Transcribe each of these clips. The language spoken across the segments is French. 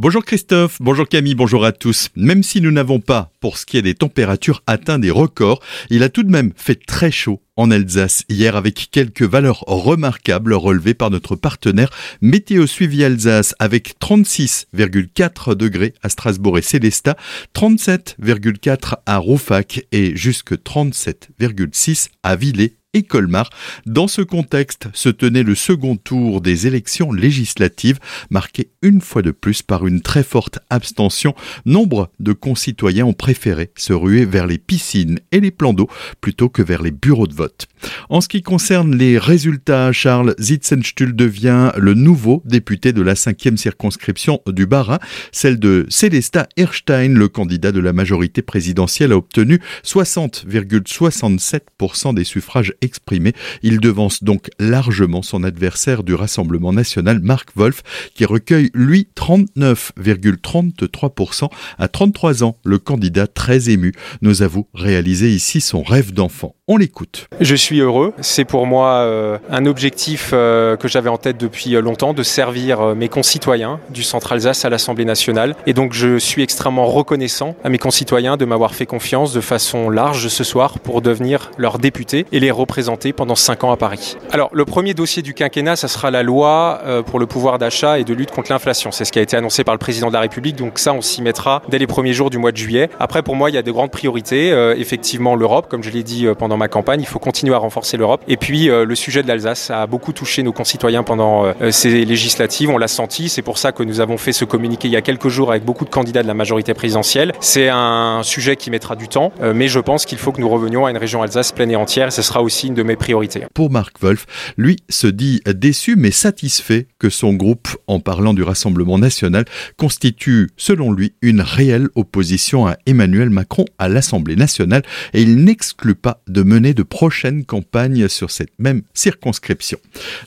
Bonjour Christophe, bonjour Camille, bonjour à tous. Même si nous n'avons pas, pour ce qui est des températures, atteint des records, il a tout de même fait très chaud en Alsace hier avec quelques valeurs remarquables relevées par notre partenaire Météo Suivi Alsace avec 36,4 degrés à Strasbourg et Célestat, 37,4 à Roufac et jusque 37,6 à Villers et Colmar. Dans ce contexte se tenait le second tour des élections législatives, marqué une fois de plus par une très forte abstention. Nombre de concitoyens ont préféré se ruer vers les piscines et les plans d'eau plutôt que vers les bureaux de vote. En ce qui concerne les résultats, Charles Zitzenstuhl devient le nouveau député de la cinquième circonscription du Bas-Rhin, celle de Célesta Erstein, le candidat de la majorité présidentielle, a obtenu 60,67% des suffrages exprimés. Il devance donc largement son adversaire du Rassemblement national, Marc Wolf, qui recueille, lui, 39,33%. À 33 ans, le candidat très ému nous avoue réaliser ici son rêve d'enfant. On l'écoute. Je suis heureux. C'est pour moi euh, un objectif euh, que j'avais en tête depuis euh, longtemps, de servir mes concitoyens du Centre Alsace à l'Assemblée nationale. Et donc je suis extrêmement reconnaissant à mes concitoyens de m'avoir fait confiance de façon large ce soir pour devenir leur député et les représenter pendant cinq ans à Paris. Alors le premier dossier du quinquennat, ça sera la loi pour le pouvoir d'achat et de lutte contre l'inflation. C'est ce qui a été annoncé par le président de la République. Donc ça, on s'y mettra dès les premiers jours du mois de juillet. Après, pour moi, il y a de grandes priorités. effectivement, l'Europe, comme je l'ai dit pendant ma campagne. Il faut continuer à renforcer l'Europe. Et puis euh, le sujet de l'Alsace a beaucoup touché nos concitoyens pendant euh, ces législatives. On l'a senti. C'est pour ça que nous avons fait ce communiqué il y a quelques jours avec beaucoup de candidats de la majorité présidentielle. C'est un sujet qui mettra du temps, euh, mais je pense qu'il faut que nous revenions à une région Alsace pleine et entière. Et ce sera aussi une de mes priorités. Pour Marc Wolf, lui se dit déçu mais satisfait que son groupe, en parlant du Rassemblement national, constitue, selon lui, une réelle opposition à Emmanuel Macron à l'Assemblée nationale et il n'exclut pas de mener de prochaines campagnes sur cette même circonscription.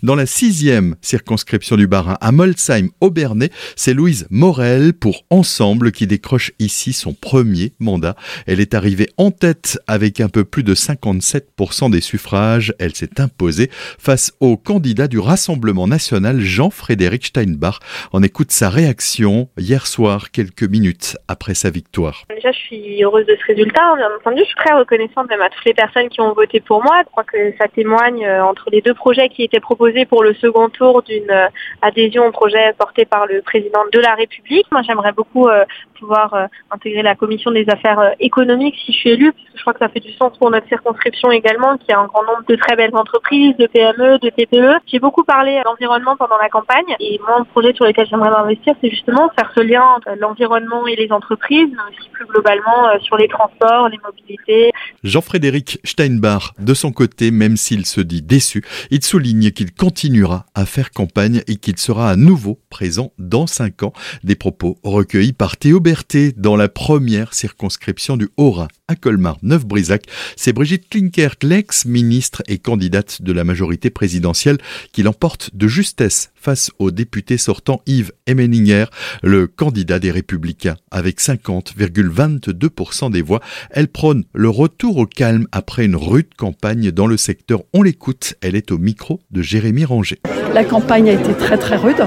Dans la sixième circonscription du Bas-Rhin, à Molsheim-Aubernay, c'est Louise Morel pour Ensemble qui décroche ici son premier mandat. Elle est arrivée en tête avec un peu plus de 57% des suffrages. Elle s'est imposée face au candidat du Rassemblement national Jean-Frédéric Steinbach. On écoute sa réaction hier soir, quelques minutes après sa victoire. Déjà, je suis heureuse de ce résultat. Bien entendu, je suis très reconnaissante même à toutes les personnes qui ont voté pour moi. Je crois que ça témoigne euh, entre les deux projets qui étaient proposés pour le second tour d'une euh, adhésion au projet porté par le président de la République. Moi, j'aimerais beaucoup euh, pouvoir intégrer la commission des affaires économiques si je suis élue, parce que je crois que ça fait du sens pour notre circonscription également, qui a un grand nombre de très belles entreprises, de PME, de TPE. J'ai beaucoup parlé d'environnement pendant la campagne, et moi, un projet sur lequel j'aimerais m'investir, c'est justement faire ce lien entre l'environnement et les entreprises, mais aussi plus globalement sur les transports, les mobilités. Jean-Frédéric Steinbach de son côté, même s'il se dit déçu, il souligne qu'il continuera à faire campagne et qu'il sera à nouveau présent dans cinq ans. Des propos recueillis par Théo Berthet dans la première circonscription du Haut-Rhin Colmar-Neuf-Brisac. C'est Brigitte Klinkert, l'ex-ministre et candidate de la majorité présidentielle, qui l'emporte de justesse face au député sortant Yves Emeninger, le candidat des Républicains, avec 50,22% des voix. Elle prône le retour au calme après une rude campagne dans le secteur. On l'écoute, elle est au micro de Jérémy Ranger. La campagne a été très très rude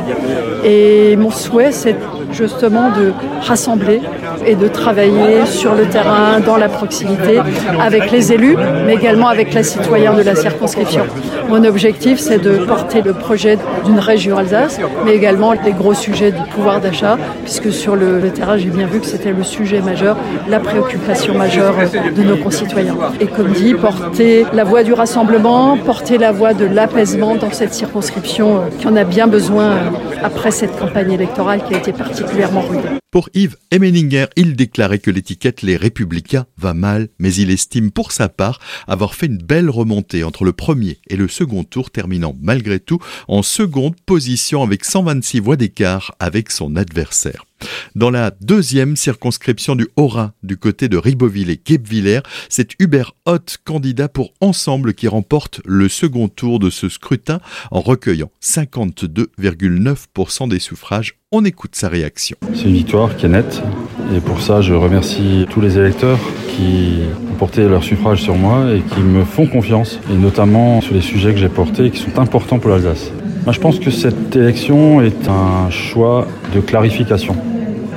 et mon souhait c'est justement de rassembler et de travailler sur le terrain, dans la proximité, avec les élus, mais également avec les citoyens de la circonscription. Mon objectif, c'est de porter le projet d'une région Alsace, mais également les gros sujets du pouvoir d'achat, puisque sur le, terrain, j'ai bien vu que c'était le sujet majeur, la préoccupation majeure de nos concitoyens. Et comme dit, porter la voie du rassemblement, porter la voie de l'apaisement dans cette circonscription qui en a bien besoin après cette campagne électorale qui a été particulièrement rude. Pour Yves Emeninger, il déclarait que l'étiquette Les Républicains va mal, mais il estime pour sa part avoir fait une belle remontée entre le premier et le second tour, terminant malgré tout en seconde position avec 126 voix d'écart avec son adversaire. Dans la deuxième circonscription du Haut-Rhin, du côté de Ribeauvillé et Guebwiller, c'est Hubert Hott, candidat pour Ensemble, qui remporte le second tour de ce scrutin en recueillant 52,9% des suffrages. On écoute sa réaction. C'est une victoire qui est nette et pour ça je remercie tous les électeurs qui ont porté leur suffrage sur moi et qui me font confiance et notamment sur les sujets que j'ai portés qui sont importants pour l'Alsace. Je pense que cette élection est un choix de clarification,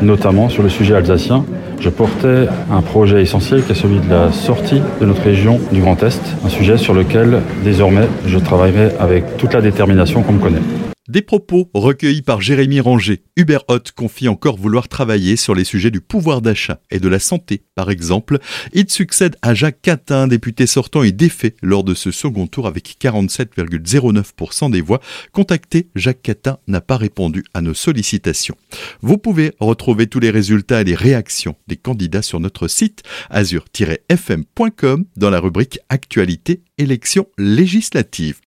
notamment sur le sujet alsacien. Je portais un projet essentiel qui est celui de la sortie de notre région du Grand Est, un sujet sur lequel désormais je travaillerai avec toute la détermination qu'on me connaît. Des propos recueillis par Jérémy Ranger. Hubert Hott confie encore vouloir travailler sur les sujets du pouvoir d'achat et de la santé, par exemple. Il succède à Jacques Catin, député sortant et défait lors de ce second tour avec 47,09% des voix. Contacté, Jacques Catin n'a pas répondu à nos sollicitations. Vous pouvez retrouver tous les résultats et les réactions des candidats sur notre site azur-fm.com dans la rubrique Actualité élections législatives.